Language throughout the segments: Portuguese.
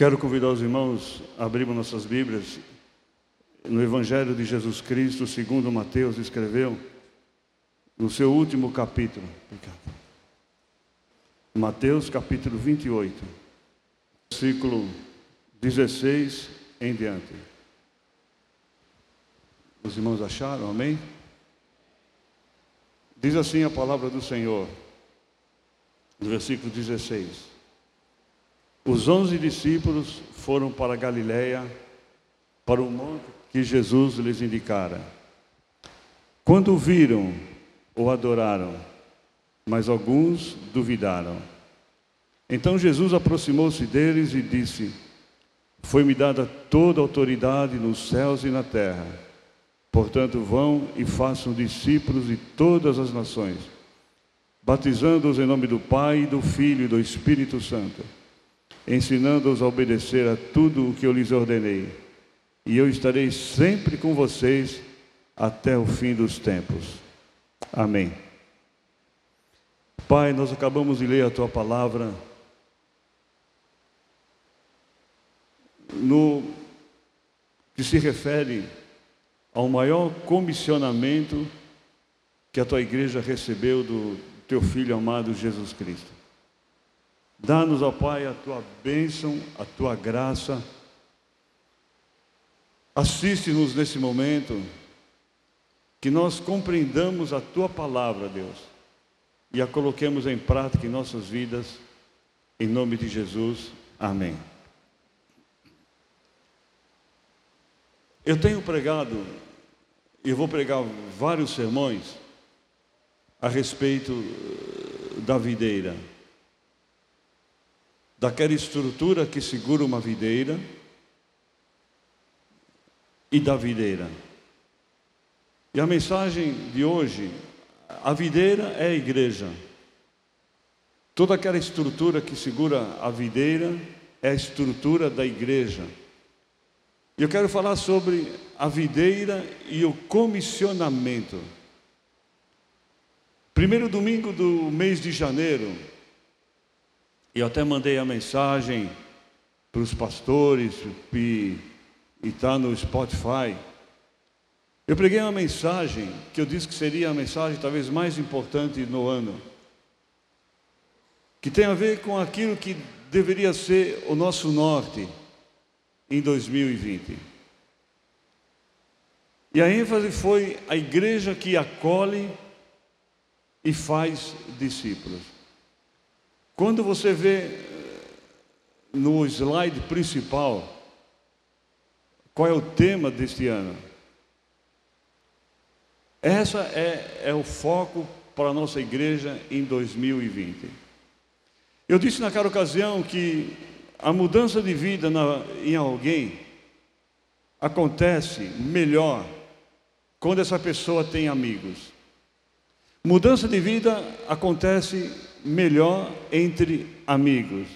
Quero convidar os irmãos a abrirmos nossas Bíblias no Evangelho de Jesus Cristo, segundo Mateus escreveu, no seu último capítulo. Mateus capítulo 28, versículo 16 em diante. Os irmãos acharam, amém? Diz assim a palavra do Senhor, no versículo 16. Os onze discípulos foram para Galiléia, para o monte que Jesus lhes indicara. Quando viram, o adoraram, mas alguns duvidaram. Então Jesus aproximou-se deles e disse: Foi-me dada toda a autoridade nos céus e na terra. Portanto, vão e façam discípulos de todas as nações, batizando-os em nome do Pai, do Filho e do Espírito Santo ensinando-os a obedecer a tudo o que eu lhes ordenei. E eu estarei sempre com vocês até o fim dos tempos. Amém. Pai, nós acabamos de ler a tua palavra no que se refere ao maior comissionamento que a tua igreja recebeu do teu filho amado Jesus Cristo. Dá-nos, ó Pai, a tua bênção, a tua graça. Assiste-nos nesse momento, que nós compreendamos a tua palavra, Deus, e a coloquemos em prática em nossas vidas, em nome de Jesus. Amém. Eu tenho pregado, e vou pregar vários sermões a respeito eh, da videira daquela estrutura que segura uma videira e da videira. E a mensagem de hoje, a videira é a igreja. Toda aquela estrutura que segura a videira é a estrutura da igreja. E eu quero falar sobre a videira e o comissionamento. Primeiro domingo do mês de janeiro, eu até mandei a mensagem para os pastores e está no Spotify. Eu preguei uma mensagem que eu disse que seria a mensagem talvez mais importante no ano, que tem a ver com aquilo que deveria ser o nosso norte em 2020. E a ênfase foi a igreja que acolhe e faz discípulos. Quando você vê eh, no slide principal, qual é o tema deste ano? Essa é, é o foco para a nossa igreja em 2020. Eu disse naquela ocasião que a mudança de vida na, em alguém acontece melhor quando essa pessoa tem amigos. Mudança de vida acontece melhor entre amigos.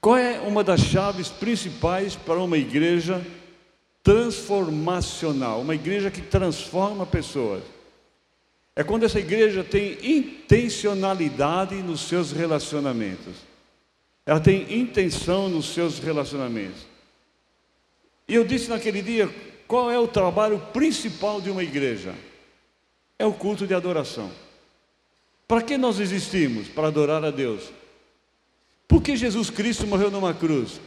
Qual é uma das chaves principais para uma igreja transformacional, uma igreja que transforma pessoas? É quando essa igreja tem intencionalidade nos seus relacionamentos. Ela tem intenção nos seus relacionamentos. E eu disse naquele dia, qual é o trabalho principal de uma igreja? É o culto de adoração. Para que nós existimos? Para adorar a Deus. Por que Jesus Cristo morreu numa cruz?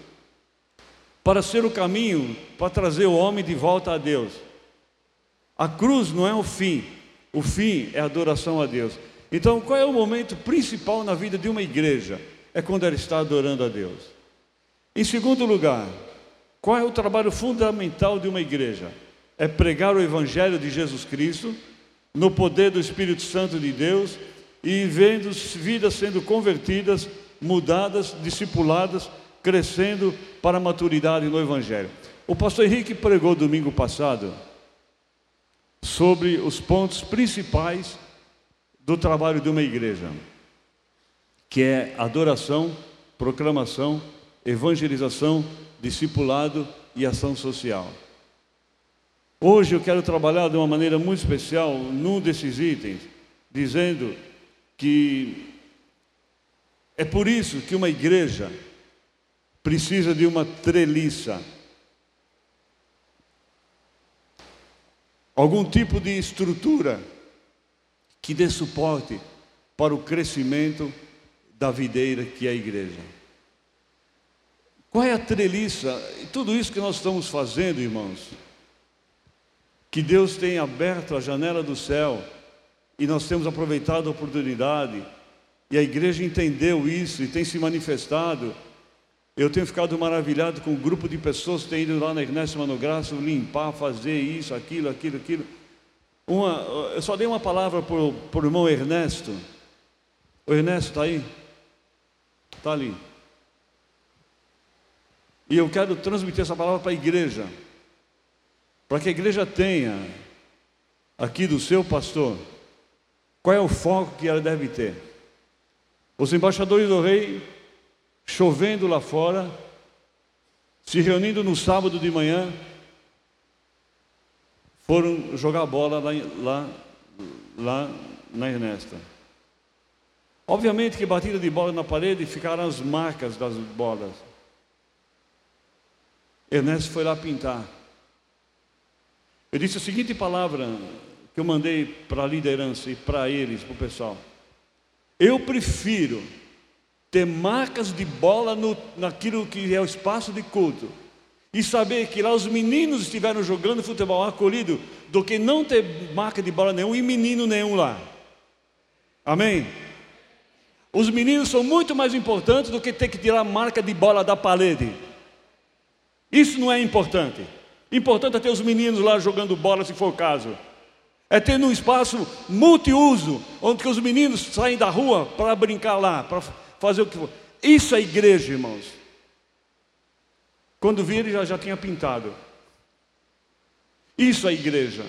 Para ser o caminho para trazer o homem de volta a Deus. A cruz não é o fim, o fim é a adoração a Deus. Então, qual é o momento principal na vida de uma igreja? É quando ela está adorando a Deus. Em segundo lugar, qual é o trabalho fundamental de uma igreja? É pregar o Evangelho de Jesus Cristo, no poder do Espírito Santo de Deus e vendo vidas sendo convertidas, mudadas, discipuladas, crescendo para a maturidade no Evangelho. O pastor Henrique pregou domingo passado sobre os pontos principais do trabalho de uma igreja, que é adoração, proclamação, evangelização, discipulado e ação social. Hoje eu quero trabalhar de uma maneira muito especial num desses itens, dizendo que é por isso que uma igreja precisa de uma treliça. Algum tipo de estrutura que dê suporte para o crescimento da videira que é a igreja. Qual é a treliça? Tudo isso que nós estamos fazendo, irmãos, que Deus tem aberto a janela do céu e nós temos aproveitado a oportunidade, e a igreja entendeu isso e tem se manifestado. Eu tenho ficado maravilhado com o grupo de pessoas que têm ido lá na Igreja Mano Graça limpar, fazer isso, aquilo, aquilo, aquilo. Uma, eu só dei uma palavra para o irmão Ernesto. O Ernesto está aí? Está ali. E eu quero transmitir essa palavra para a igreja, para que a igreja tenha aqui do seu pastor qual é o foco que ela deve ter? Os embaixadores do rei, chovendo lá fora, se reunindo no sábado de manhã, foram jogar bola lá, lá, lá na Ernesta. Obviamente que batida de bola na parede ficaram as marcas das bolas. Ernesto foi lá pintar. Eu disse a seguinte palavra que eu mandei para a liderança e para eles, para o pessoal. Eu prefiro ter marcas de bola no, naquilo que é o espaço de culto e saber que lá os meninos estiveram jogando futebol acolhido do que não ter marca de bola nenhum e menino nenhum lá. Amém? Os meninos são muito mais importantes do que ter que tirar marca de bola da parede. Isso não é importante. Importante é ter os meninos lá jogando bola se for o caso. É ter um espaço multiuso, onde os meninos saem da rua para brincar lá, para fazer o que for. Isso é igreja, irmãos. Quando vi ele já, já tinha pintado. Isso é igreja.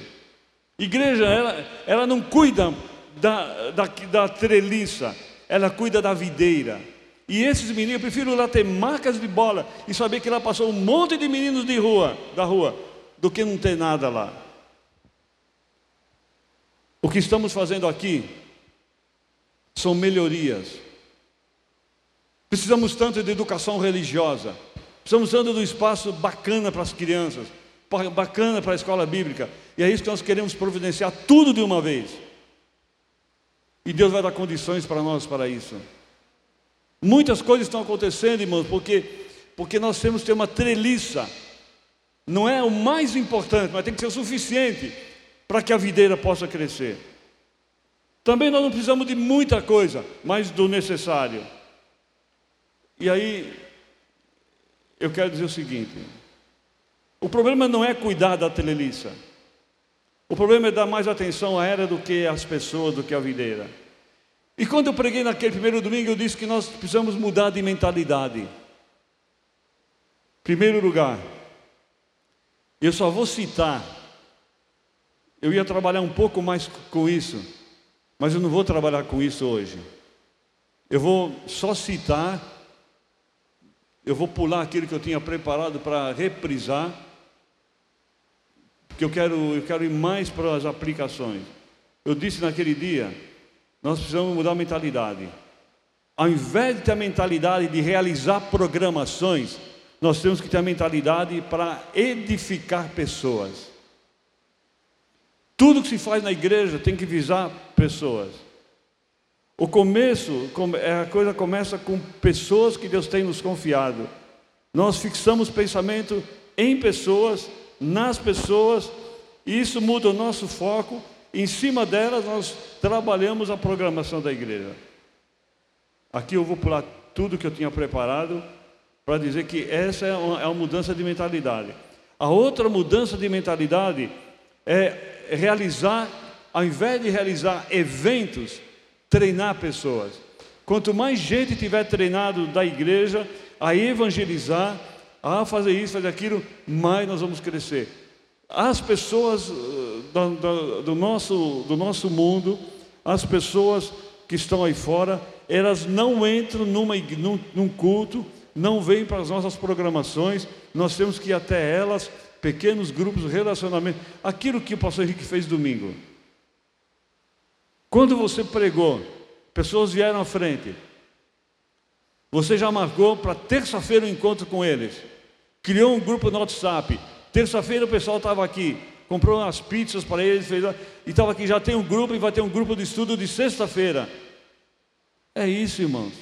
Igreja, ela, ela não cuida da, da, da treliça, ela cuida da videira. E esses meninos, eu prefiro lá ter marcas de bola e saber que lá passou um monte de meninos de rua, da rua, do que não ter nada lá. O que estamos fazendo aqui são melhorias. Precisamos tanto de educação religiosa, precisamos tanto de um espaço bacana para as crianças, bacana para a escola bíblica, e é isso que nós queremos providenciar tudo de uma vez. E Deus vai dar condições para nós para isso. Muitas coisas estão acontecendo, irmãos, porque, porque nós temos que ter uma treliça. Não é o mais importante, mas tem que ser o suficiente para que a videira possa crescer. Também nós não precisamos de muita coisa, mas do necessário. E aí, eu quero dizer o seguinte: o problema não é cuidar da teleliça, o problema é dar mais atenção à era do que às pessoas, do que à videira. E quando eu preguei naquele primeiro domingo, eu disse que nós precisamos mudar de mentalidade. Primeiro lugar, eu só vou citar eu ia trabalhar um pouco mais com isso, mas eu não vou trabalhar com isso hoje. Eu vou só citar, eu vou pular aquilo que eu tinha preparado para reprisar, porque eu quero, eu quero ir mais para as aplicações. Eu disse naquele dia, nós precisamos mudar a mentalidade. Ao invés de ter a mentalidade de realizar programações, nós temos que ter a mentalidade para edificar pessoas. Tudo que se faz na igreja tem que visar pessoas. O começo, é, a coisa começa com pessoas que Deus tem nos confiado. Nós fixamos pensamento em pessoas, nas pessoas, e isso muda o nosso foco. Em cima delas, nós trabalhamos a programação da igreja. Aqui eu vou pular tudo que eu tinha preparado para dizer que essa é uma, é uma mudança de mentalidade. A outra mudança de mentalidade é realizar, ao invés de realizar eventos, treinar pessoas. Quanto mais gente tiver treinado da igreja a evangelizar, a fazer isso, fazer aquilo, mais nós vamos crescer. As pessoas do, do, do, nosso, do nosso mundo, as pessoas que estão aí fora, elas não entram numa, num, num culto, não vêm para as nossas programações, nós temos que ir até elas pequenos grupos, relacionamento, aquilo que o pastor Henrique fez domingo. Quando você pregou, pessoas vieram à frente. Você já marcou para terça-feira o um encontro com eles. Criou um grupo no WhatsApp. Terça-feira o pessoal estava aqui. Comprou umas pizzas para eles. Fez, e estava aqui. Já tem um grupo e vai ter um grupo de estudo de sexta-feira. É isso, irmãos.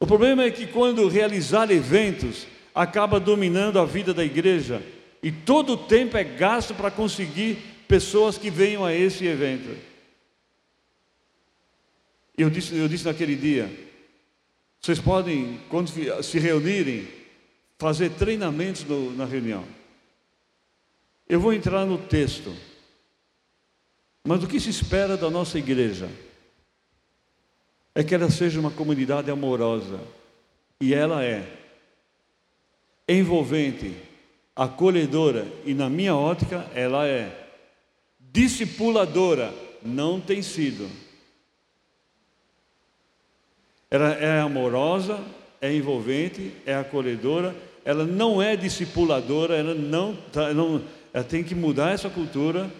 O problema é que quando realizar eventos acaba dominando a vida da igreja e todo o tempo é gasto para conseguir pessoas que venham a esse evento. Eu disse, eu disse naquele dia, vocês podem, quando se reunirem, fazer treinamentos no, na reunião. Eu vou entrar no texto. Mas o que se espera da nossa igreja é que ela seja uma comunidade amorosa. E ela é envolvente, acolhedora e, na minha ótica, ela é discipuladora. Não tem sido. Ela é amorosa, é envolvente, é acolhedora, ela não é discipuladora, ela não, tá, não ela tem que mudar essa cultura.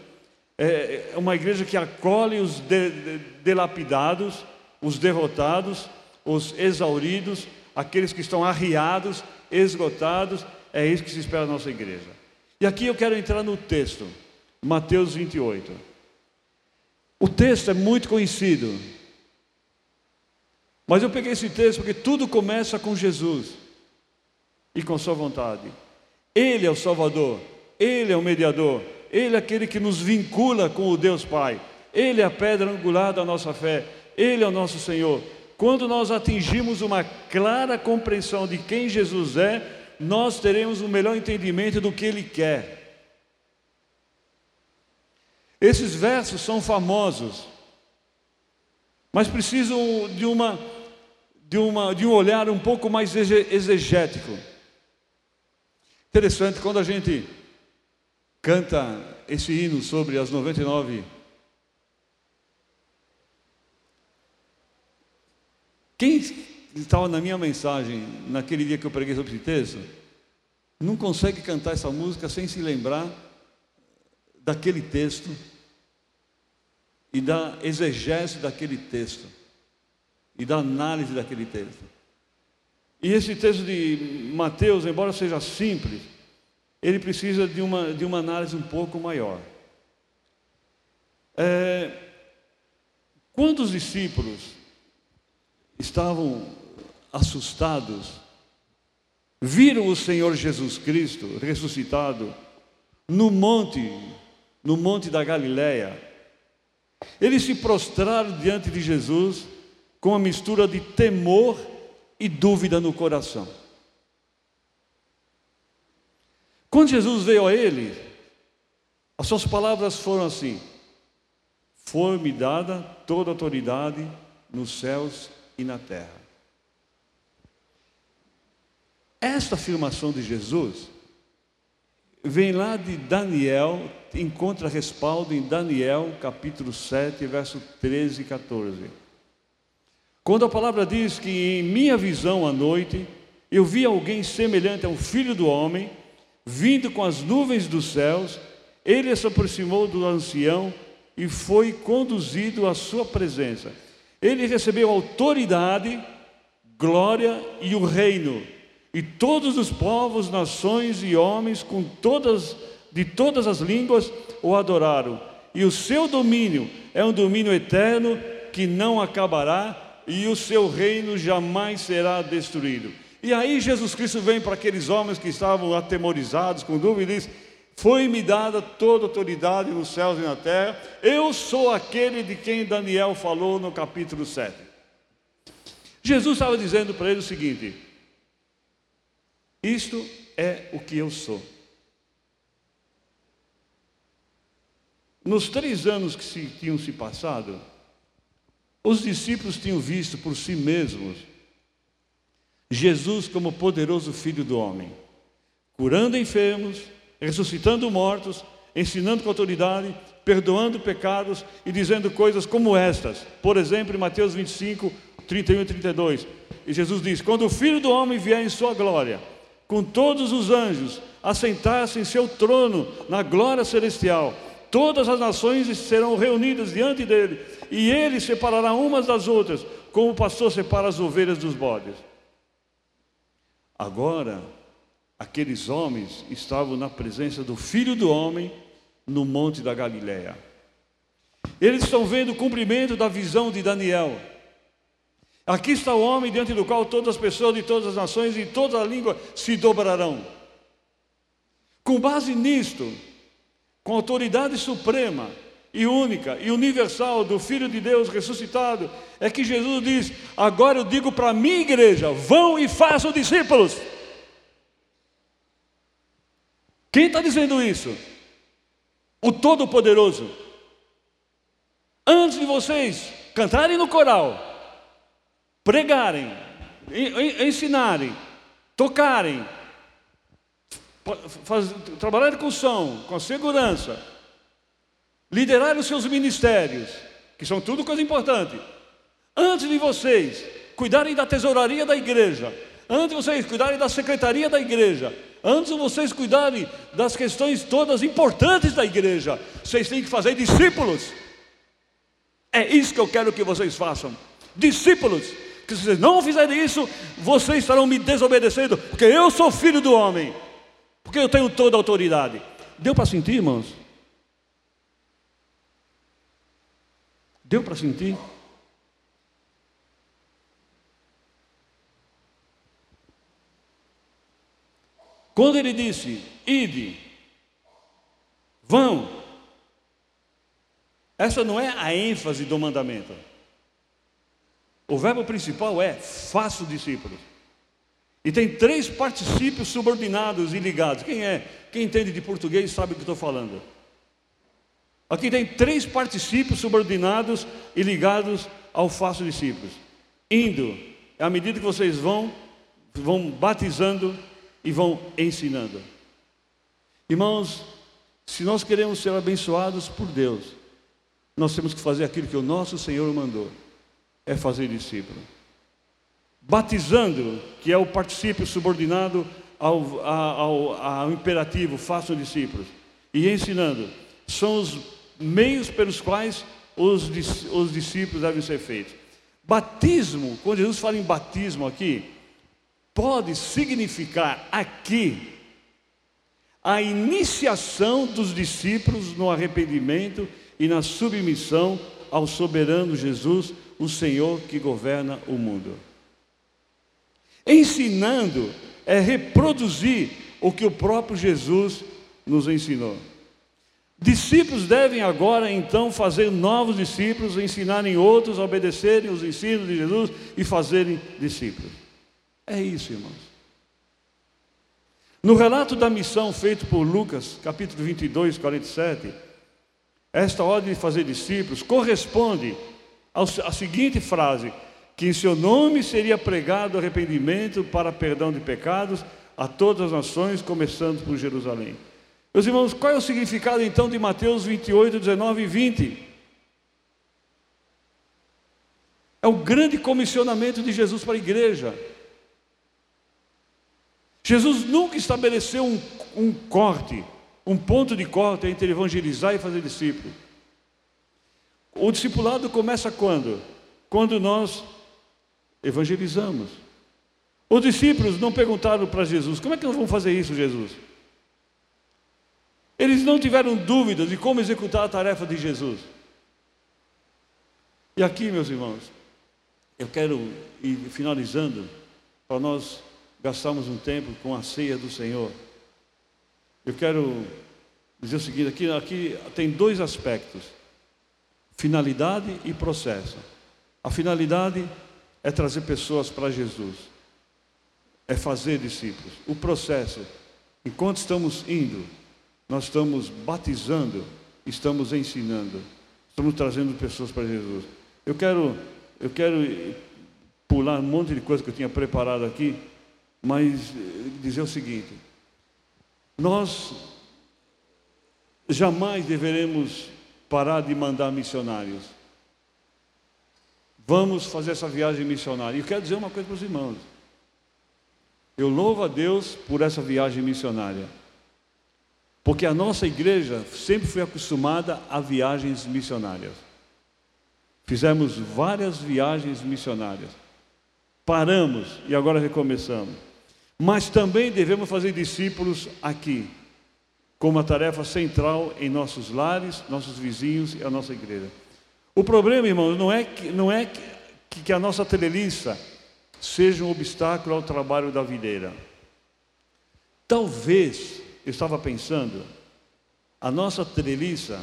É, é uma igreja que acolhe os de, de, delapidados, os derrotados, os exauridos, aqueles que estão arriados, esgotados. É isso que se espera da nossa igreja. E aqui eu quero entrar no texto, Mateus 28. O texto é muito conhecido, mas eu peguei esse texto porque tudo começa com Jesus e com Sua vontade. Ele é o Salvador, Ele é o mediador, Ele é aquele que nos vincula com o Deus Pai, Ele é a pedra angular da nossa fé, Ele é o nosso Senhor. Quando nós atingimos uma clara compreensão de quem Jesus é, nós teremos um melhor entendimento do que Ele quer. Esses versos são famosos, mas precisam de uma de, uma, de um olhar um pouco mais exegético. Interessante, quando a gente canta esse hino sobre as 99. Quem estava na minha mensagem, naquele dia que eu preguei sobre esse texto, não consegue cantar essa música sem se lembrar daquele texto e da exegese daquele texto e da análise daquele texto. E esse texto de Mateus, embora seja simples, ele precisa de uma, de uma análise um pouco maior. É, discípulos estavam assustados, viram o Senhor Jesus Cristo ressuscitado no monte, no monte da Galileia. Eles se prostraram diante de Jesus com uma mistura de temor e dúvida no coração. Quando Jesus veio a ele, as suas palavras foram assim: Foi-me dada toda autoridade nos céus e na terra. Esta afirmação de Jesus vem lá de Daniel, encontra respaldo em Daniel, capítulo 7, verso 13 e 14. Quando a palavra diz que em minha visão à noite eu vi alguém semelhante a um filho do homem vindo com as nuvens dos céus, ele se aproximou do ancião e foi conduzido à sua presença. Ele recebeu autoridade, glória e o reino, e todos os povos, nações e homens com todas de todas as línguas o adoraram. E o seu domínio é um domínio eterno que não acabará e o seu reino jamais será destruído. E aí Jesus Cristo vem para aqueles homens que estavam atemorizados, com dúvida, e diz: Foi-me dada toda autoridade nos céus e na terra, eu sou aquele de quem Daniel falou no capítulo 7. Jesus estava dizendo para ele o seguinte: Isto é o que eu sou. Nos três anos que se, tinham se passado, os discípulos tinham visto por si mesmos Jesus como poderoso Filho do Homem, curando enfermos, ressuscitando mortos, ensinando com autoridade, perdoando pecados e dizendo coisas como estas. Por exemplo, em Mateus 25, 31 e 32. E Jesus diz: Quando o Filho do Homem vier em sua glória, com todos os anjos, assentar-se em seu trono na glória celestial, todas as nações serão reunidas diante dele, e ele separará umas das outras, como o pastor separa as ovelhas dos bodes. Agora, aqueles homens estavam na presença do Filho do Homem no monte da Galileia. Eles estão vendo o cumprimento da visão de Daniel. Aqui está o homem diante do qual todas as pessoas de todas as nações e toda a língua se dobrarão. Com base nisto, com autoridade suprema e única e universal do Filho de Deus ressuscitado, é que Jesus diz: Agora eu digo para a minha igreja: vão e façam discípulos. Quem está dizendo isso? O Todo-Poderoso. Antes de vocês cantarem no coral, pregarem, ensinarem, tocarem, trabalharem com som, com segurança, liderarem os seus ministérios, que são tudo coisa importante. Antes de vocês cuidarem da tesouraria da igreja, antes vocês cuidarem da secretaria da igreja, antes vocês cuidarem das questões todas importantes da igreja, vocês têm que fazer discípulos. É isso que eu quero que vocês façam. Discípulos que se vocês não fizerem isso, vocês estarão me desobedecendo, porque eu sou filho do homem, porque eu tenho toda a autoridade. Deu para sentir, irmãos? Deu para sentir? Quando ele disse, ide, vão, essa não é a ênfase do mandamento. O verbo principal é faço discípulos. E tem três particípios subordinados e ligados. Quem é? Quem entende de português sabe o que estou falando. Aqui tem três particípios subordinados e ligados ao faço discípulos. Indo, é à medida que vocês vão, vão batizando e vão ensinando. Irmãos, se nós queremos ser abençoados por Deus, nós temos que fazer aquilo que o nosso Senhor mandou é fazer discípulo. Batizando, que é o particípio subordinado ao, ao, ao imperativo, façam discípulos. E ensinando, são os meios pelos quais os, os discípulos devem ser feitos. Batismo, quando Jesus fala em batismo aqui, pode significar aqui a iniciação dos discípulos no arrependimento e na submissão ao soberano Jesus o Senhor que governa o mundo. Ensinando é reproduzir o que o próprio Jesus nos ensinou. Discípulos devem agora então fazer novos discípulos, ensinarem outros a obedecerem os ensinos de Jesus e fazerem discípulos. É isso, irmãos. No relato da missão feito por Lucas, capítulo 22, 47, esta ordem de fazer discípulos corresponde a seguinte frase: que em seu nome seria pregado arrependimento para perdão de pecados a todas as nações, começando por Jerusalém. Meus irmãos, qual é o significado então de Mateus 28, 19 e 20? É o grande comissionamento de Jesus para a igreja. Jesus nunca estabeleceu um, um corte, um ponto de corte entre evangelizar e fazer discípulo. O discipulado começa quando? Quando nós evangelizamos. Os discípulos não perguntaram para Jesus: como é que nós vamos fazer isso, Jesus? Eles não tiveram dúvidas de como executar a tarefa de Jesus. E aqui, meus irmãos, eu quero ir finalizando, para nós gastarmos um tempo com a ceia do Senhor. Eu quero dizer o seguinte: aqui, aqui tem dois aspectos finalidade e processo. A finalidade é trazer pessoas para Jesus, é fazer discípulos. O processo, enquanto estamos indo, nós estamos batizando, estamos ensinando, estamos trazendo pessoas para Jesus. Eu quero, eu quero pular um monte de coisa que eu tinha preparado aqui, mas dizer o seguinte: nós jamais deveremos parar de mandar missionários. Vamos fazer essa viagem missionária. E quero dizer uma coisa para os irmãos. Eu louvo a Deus por essa viagem missionária. Porque a nossa igreja sempre foi acostumada a viagens missionárias. Fizemos várias viagens missionárias. Paramos e agora recomeçamos. Mas também devemos fazer discípulos aqui, como a tarefa central em nossos lares, nossos vizinhos e a nossa igreja. O problema, irmãos, não é que, não é que, que a nossa treliça seja um obstáculo ao trabalho da videira. Talvez, eu estava pensando, a nossa treliça,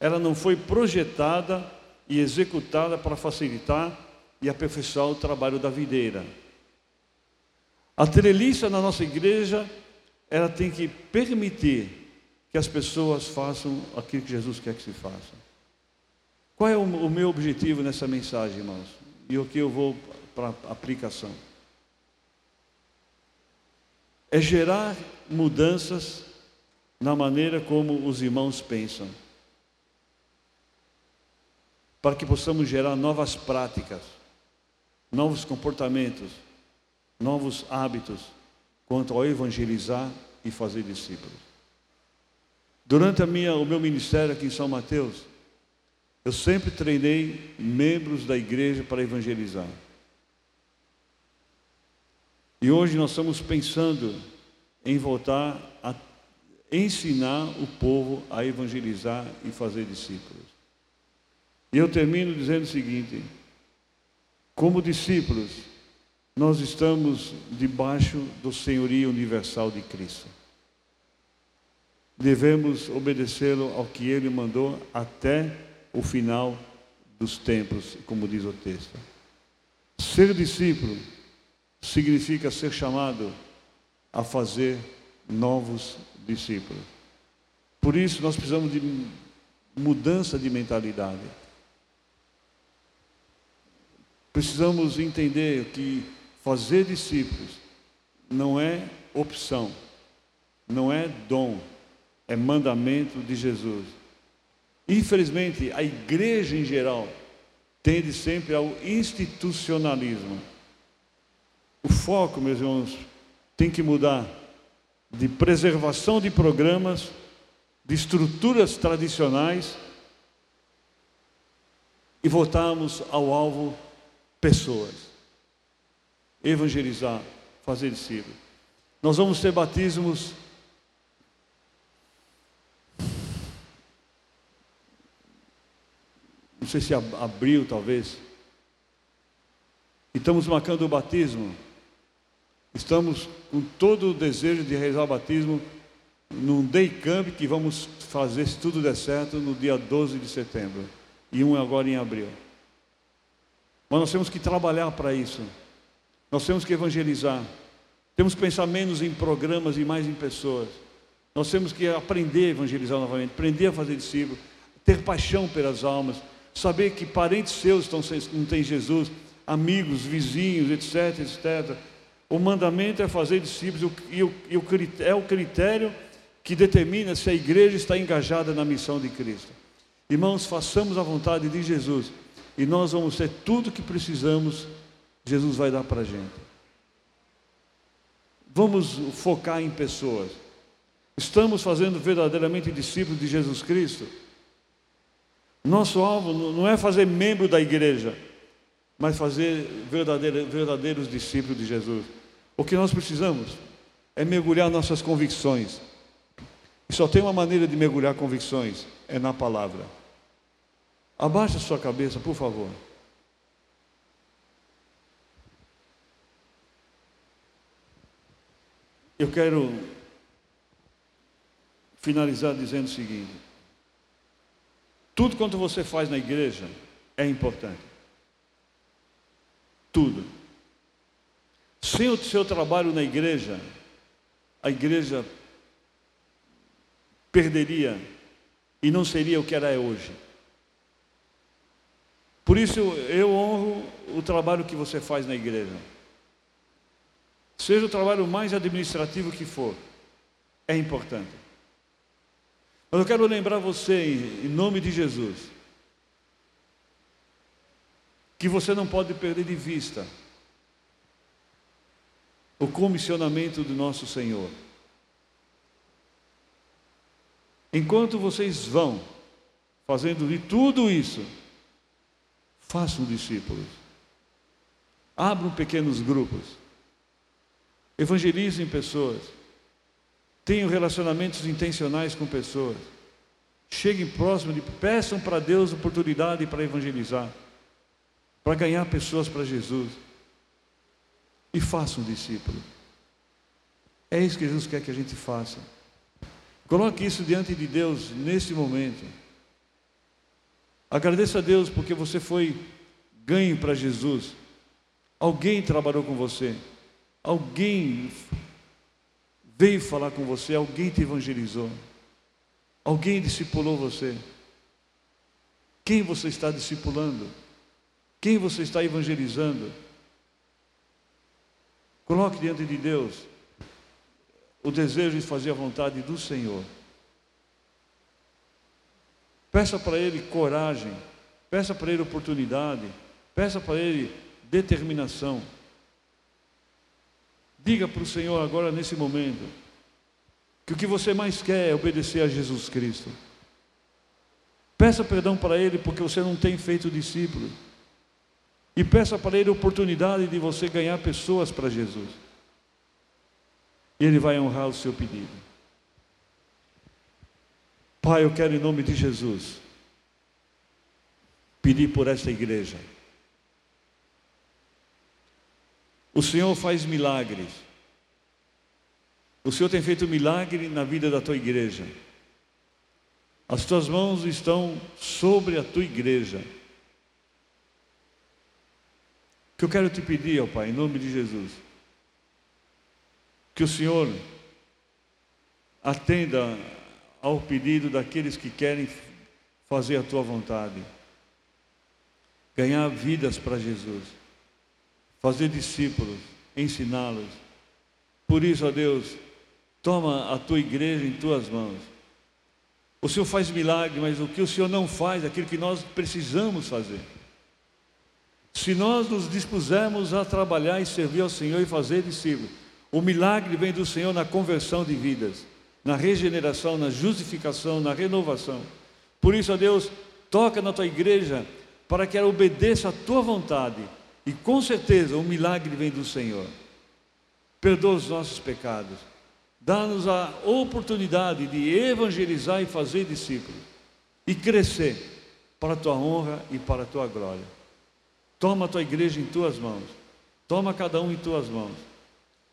ela não foi projetada e executada para facilitar e aperfeiçoar o trabalho da videira. A treliça na nossa igreja, ela tem que permitir que as pessoas façam aquilo que Jesus quer que se faça. Qual é o, o meu objetivo nessa mensagem, irmãos? E o que eu vou para aplicação? É gerar mudanças na maneira como os irmãos pensam, para que possamos gerar novas práticas, novos comportamentos, novos hábitos quanto ao evangelizar e fazer discípulos. Durante a minha, o meu ministério aqui em São Mateus, eu sempre treinei membros da igreja para evangelizar. E hoje nós estamos pensando em voltar a ensinar o povo a evangelizar e fazer discípulos. E eu termino dizendo o seguinte: como discípulos, nós estamos debaixo do senhorio universal de Cristo devemos obedecê-lo ao que ele mandou até o final dos tempos, como diz o texto. Ser discípulo significa ser chamado a fazer novos discípulos. Por isso nós precisamos de mudança de mentalidade. Precisamos entender que fazer discípulos não é opção, não é dom, é mandamento de Jesus. Infelizmente, a igreja em geral tende sempre ao institucionalismo. O foco, meus irmãos, tem que mudar de preservação de programas, de estruturas tradicionais e voltarmos ao alvo pessoas. Evangelizar, fazer discípulos. Nós vamos ter batismos não sei se abril talvez. E estamos marcando o batismo. Estamos com todo o desejo de realizar o batismo num day camp que vamos fazer, se tudo der certo, no dia 12 de setembro. E um agora em abril. Mas nós temos que trabalhar para isso. Nós temos que evangelizar. Temos que pensar menos em programas e mais em pessoas. Nós temos que aprender a evangelizar novamente, aprender a fazer discípulos, ter paixão pelas almas saber que parentes seus estão, não têm Jesus, amigos, vizinhos, etc, etc. O mandamento é fazer discípulos e o, e o, é o critério que determina se a igreja está engajada na missão de Cristo. Irmãos, façamos a vontade de Jesus e nós vamos ter tudo que precisamos, Jesus vai dar para a gente. Vamos focar em pessoas. Estamos fazendo verdadeiramente discípulos de Jesus Cristo? Nosso alvo não é fazer membro da igreja, mas fazer verdadeiros, discípulos de Jesus. O que nós precisamos é mergulhar nossas convicções. E só tem uma maneira de mergulhar convicções: é na palavra. Abaixe a sua cabeça, por favor. Eu quero finalizar dizendo o seguinte: tudo quanto você faz na igreja é importante. Tudo. Sem o seu trabalho na igreja, a igreja perderia e não seria o que era hoje. Por isso eu honro o trabalho que você faz na igreja. Seja o trabalho mais administrativo que for, é importante. Mas eu quero lembrar você, em nome de Jesus, que você não pode perder de vista o comissionamento do nosso Senhor. Enquanto vocês vão fazendo de tudo isso, façam discípulos. Abram pequenos grupos. Evangelizem pessoas. Tenham relacionamentos intencionais com pessoas. Cheguem próximo de, peçam para Deus oportunidade para evangelizar, para ganhar pessoas para Jesus. E façam discípulos. É isso que Jesus quer que a gente faça. Coloque isso diante de Deus nesse momento. Agradeça a Deus porque você foi ganho para Jesus. Alguém trabalhou com você. Alguém veio falar com você. Alguém te evangelizou. Alguém discipulou você. Quem você está discipulando? Quem você está evangelizando? Coloque diante de Deus o desejo de fazer a vontade do Senhor. Peça para Ele coragem, peça para Ele oportunidade, peça para Ele determinação. Diga para o Senhor agora nesse momento que o que você mais quer é obedecer a Jesus Cristo. Peça perdão para Ele porque você não tem feito discípulo. E peça para Ele a oportunidade de você ganhar pessoas para Jesus. E Ele vai honrar o seu pedido. Pai, eu quero em nome de Jesus pedir por esta igreja. O Senhor faz milagres. O Senhor tem feito milagre na vida da tua igreja. As tuas mãos estão sobre a tua igreja. O que eu quero te pedir, ó Pai, em nome de Jesus, que o Senhor atenda ao pedido daqueles que querem fazer a tua vontade, ganhar vidas para Jesus, fazer discípulos, ensiná-los. Por isso, ó Deus, toma a tua igreja em tuas mãos. O Senhor faz milagre, mas o que o Senhor não faz, é aquilo que nós precisamos fazer. Se nós nos dispusermos a trabalhar e servir ao Senhor e fazer discípulos, o milagre vem do Senhor na conversão de vidas, na regeneração, na justificação, na renovação. Por isso, ó Deus, toca na tua igreja para que ela obedeça a tua vontade. E com certeza o milagre vem do Senhor. Perdoa os nossos pecados. Dá-nos a oportunidade de evangelizar e fazer discípulos. E crescer para a tua honra e para a tua glória. Toma a tua igreja em tuas mãos. Toma cada um em tuas mãos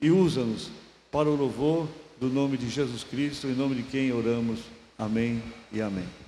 e usa-nos para o louvor do nome de Jesus Cristo, em nome de quem oramos. Amém e amém.